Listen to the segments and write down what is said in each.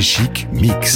chic mix.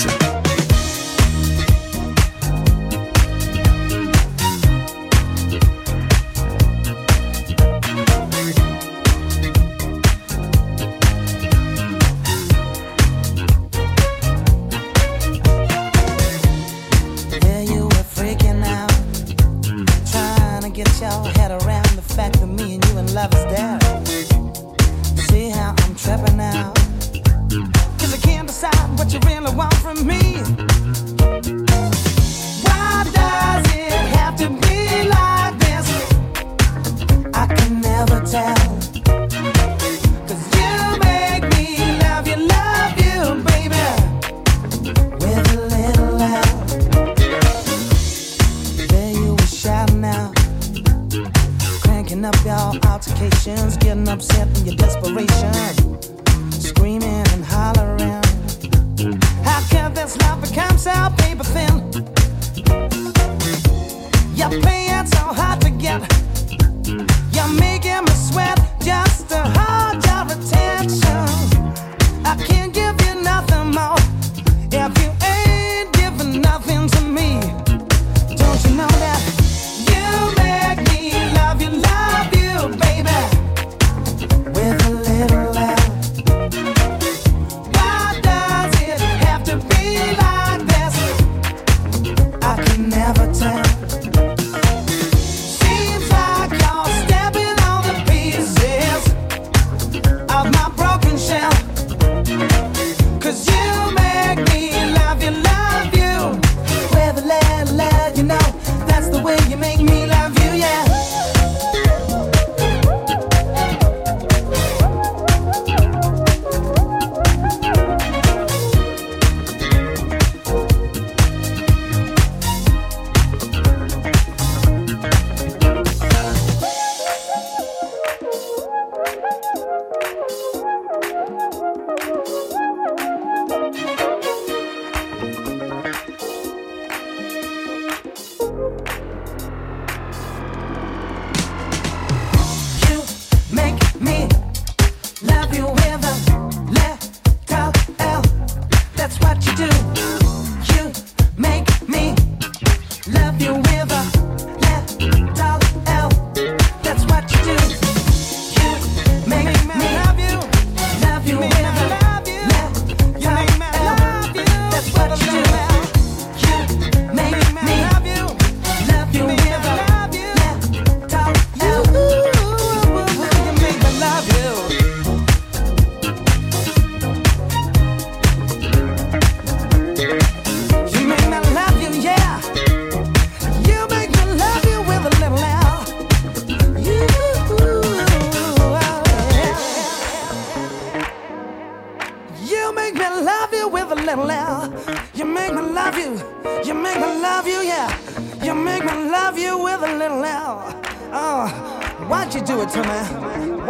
Jeanne.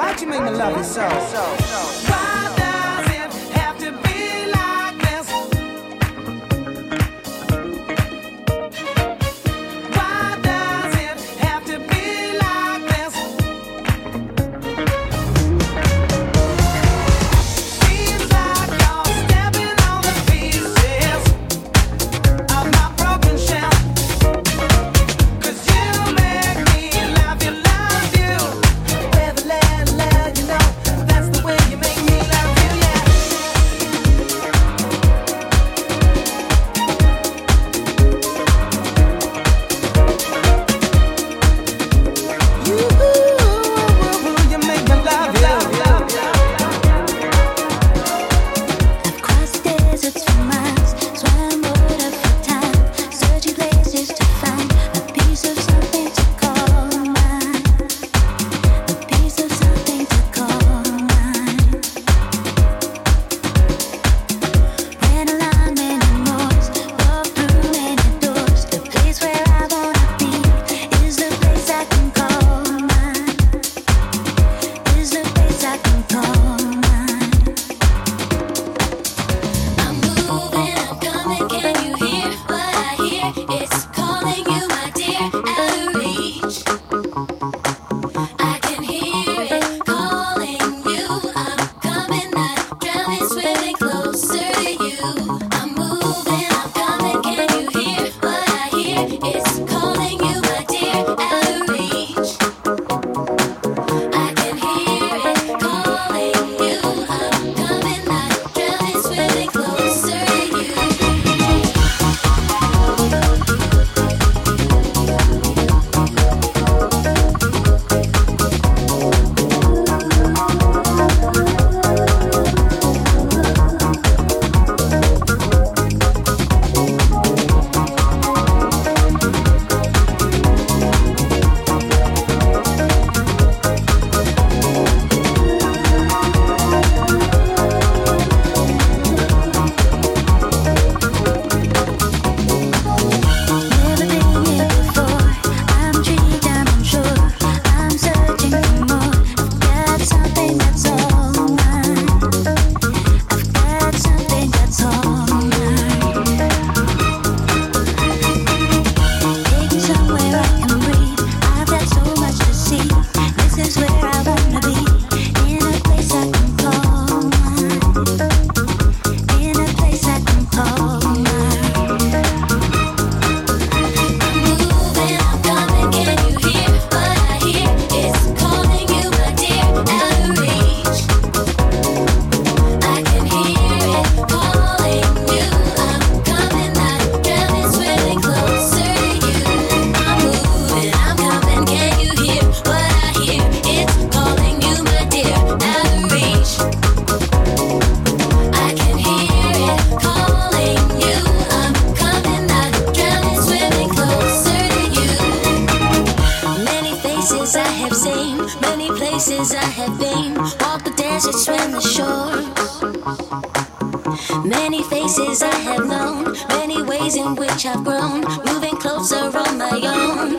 FG Chic Mix. Make me I have seen, many places I have been. Walk the desert, swim the shore. Many faces I have known, many ways in which I've grown, moving closer on my own.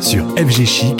Sur FG Chic,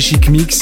Chic Mix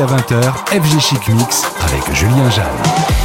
à 20h, FG Chic Mix avec Julien Jeanne.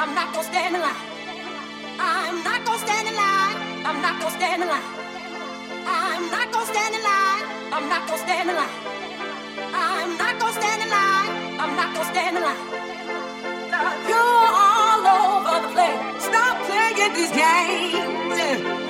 I'm not gonna stand in line. I'm not gonna stand in line. I'm not gonna stand in line. I'm not gonna stand in line. I'm not gonna stand in line. I'm not gonna stand in line. I'm not gonna stand in line. You're all over the place. Stop playing these games.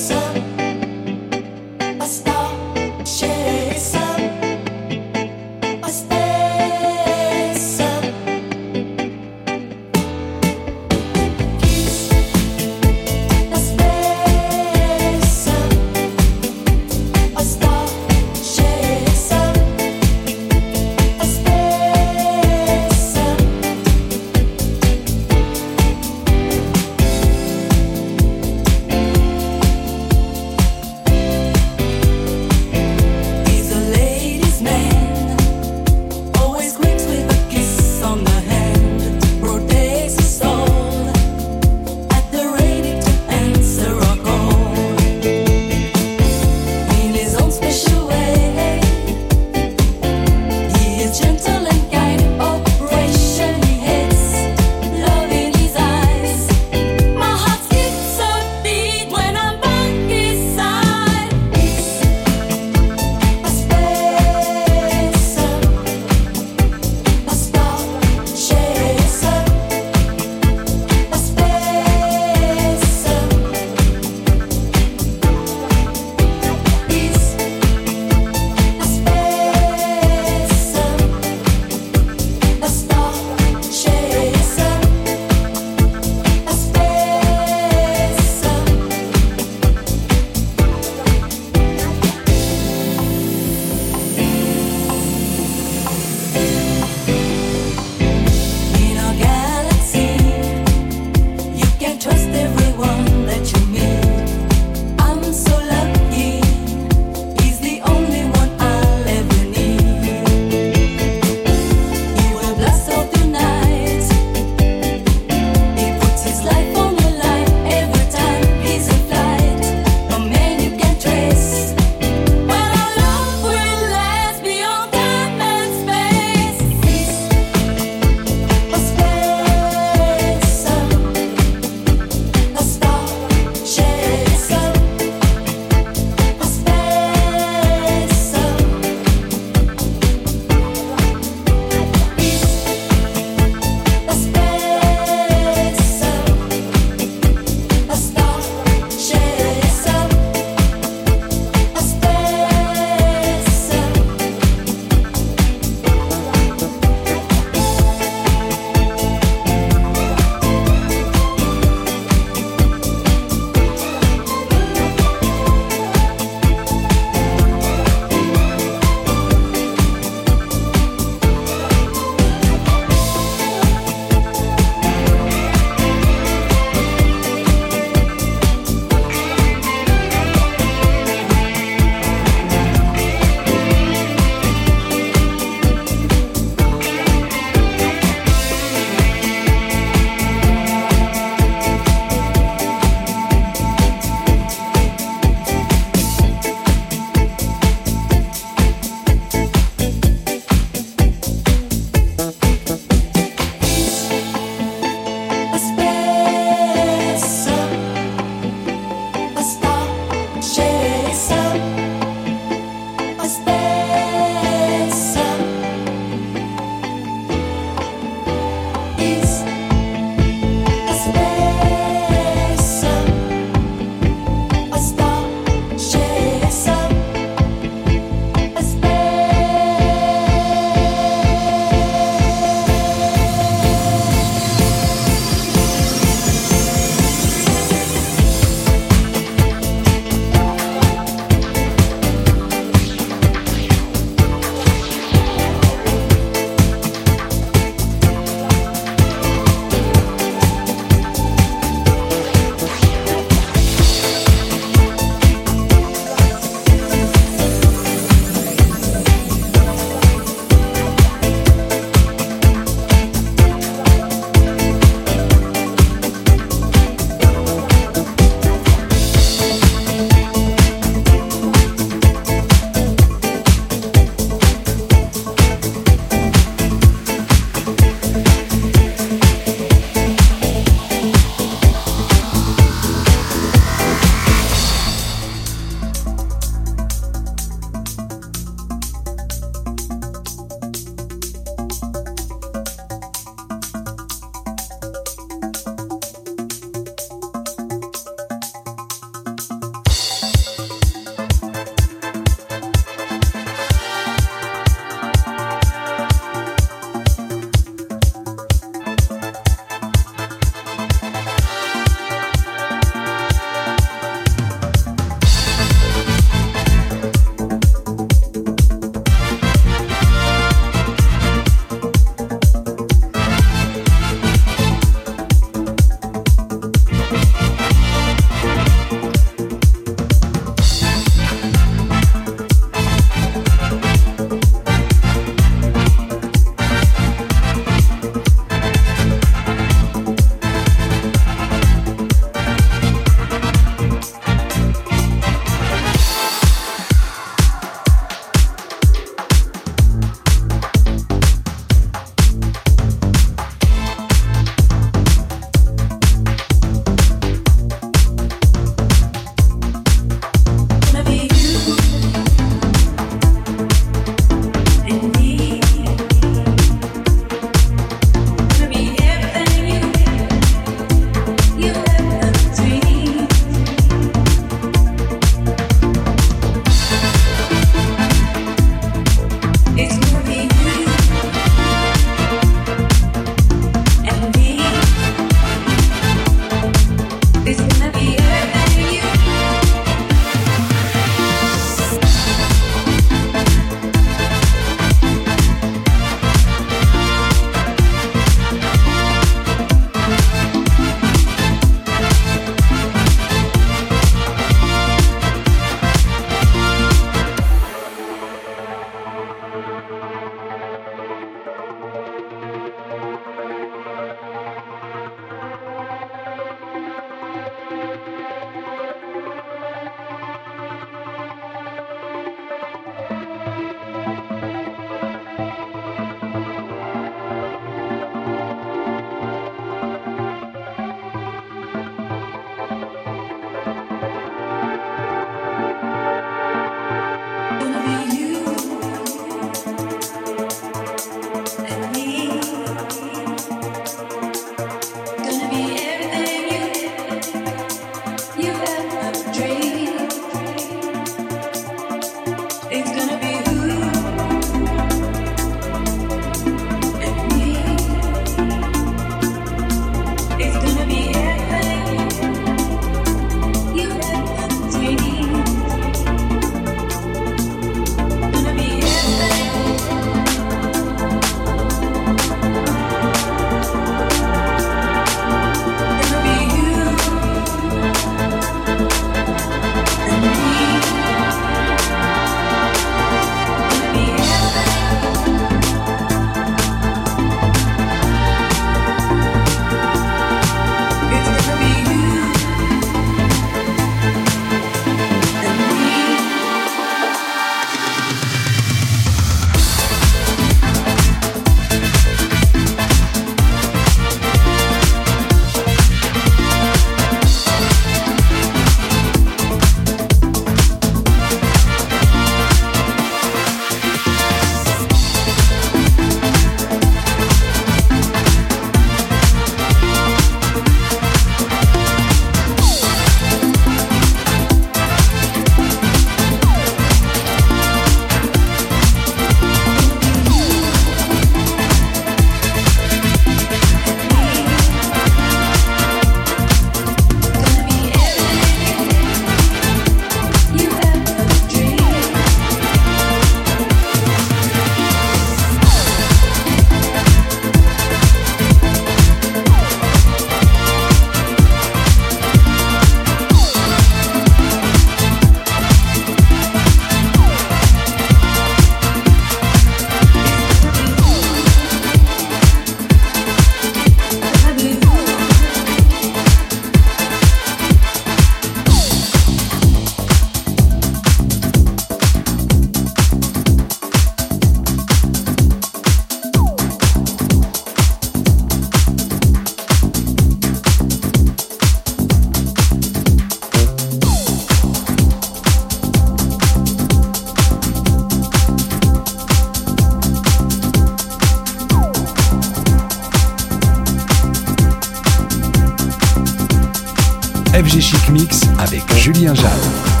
FG Chic Mix avec Julien Jeanne.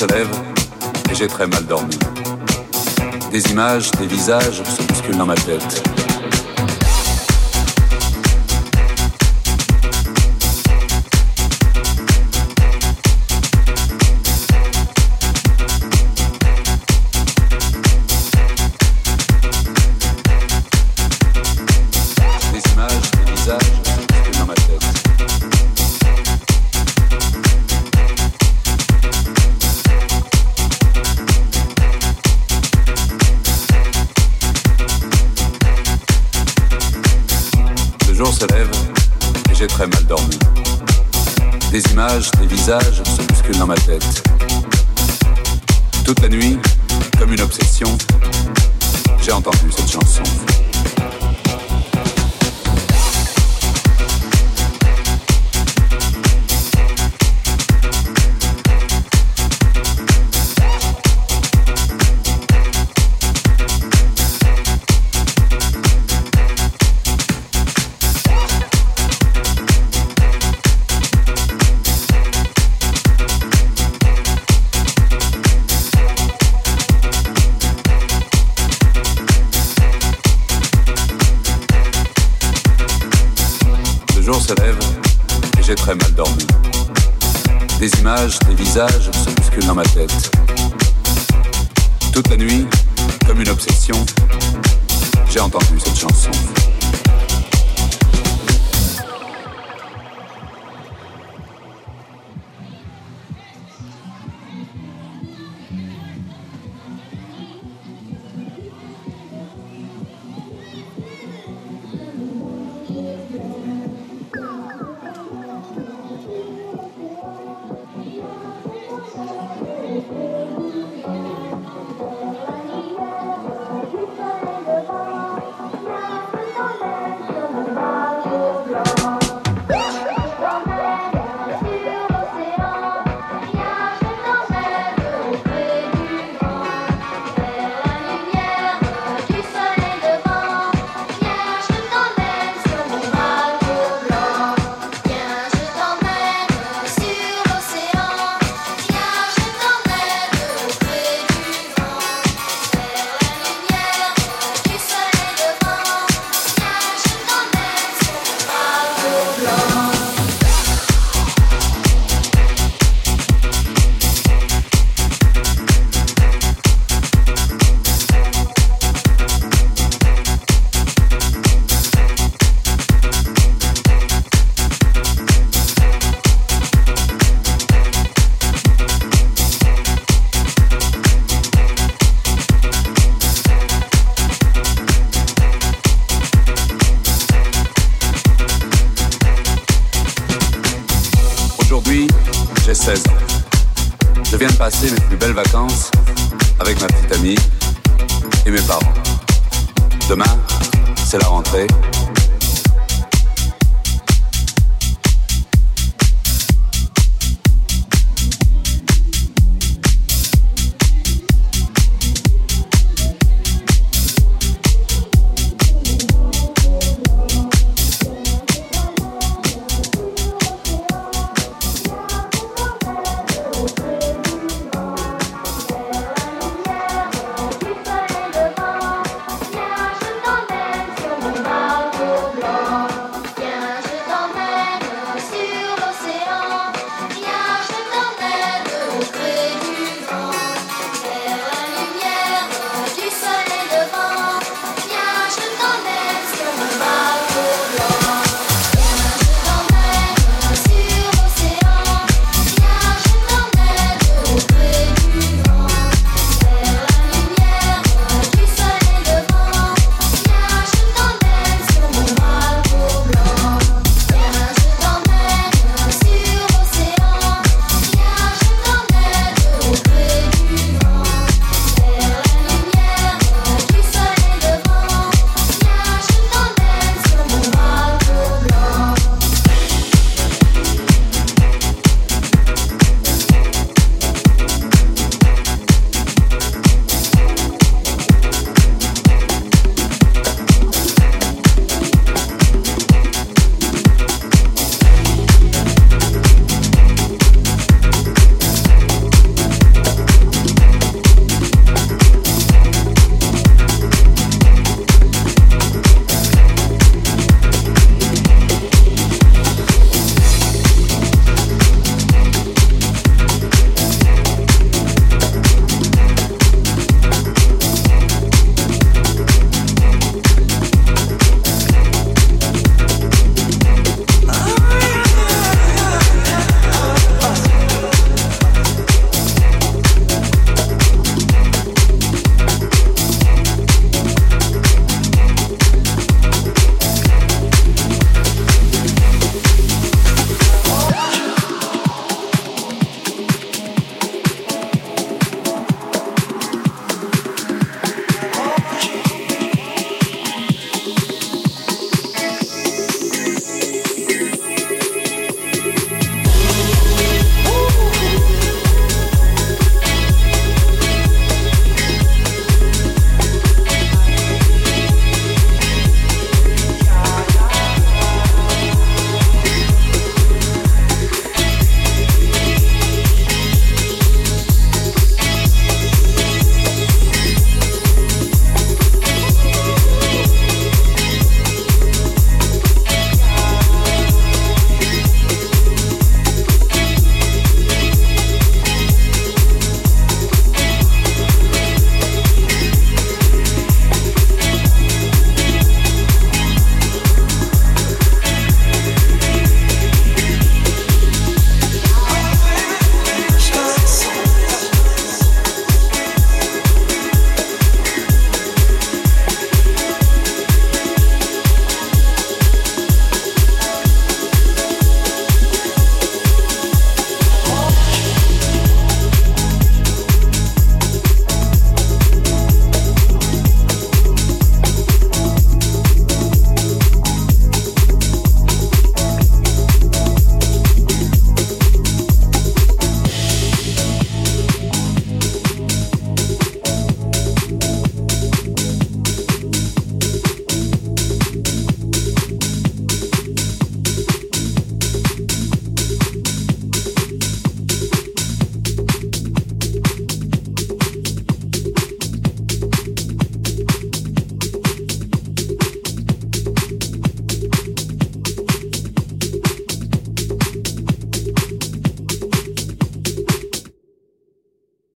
Je se lève et j'ai très mal dormi. Des images, des visages se bousculent dans ma tête. se bouscule dans ma tête. Toute la nuit, comme une obsession, j'ai entendu cette chanson.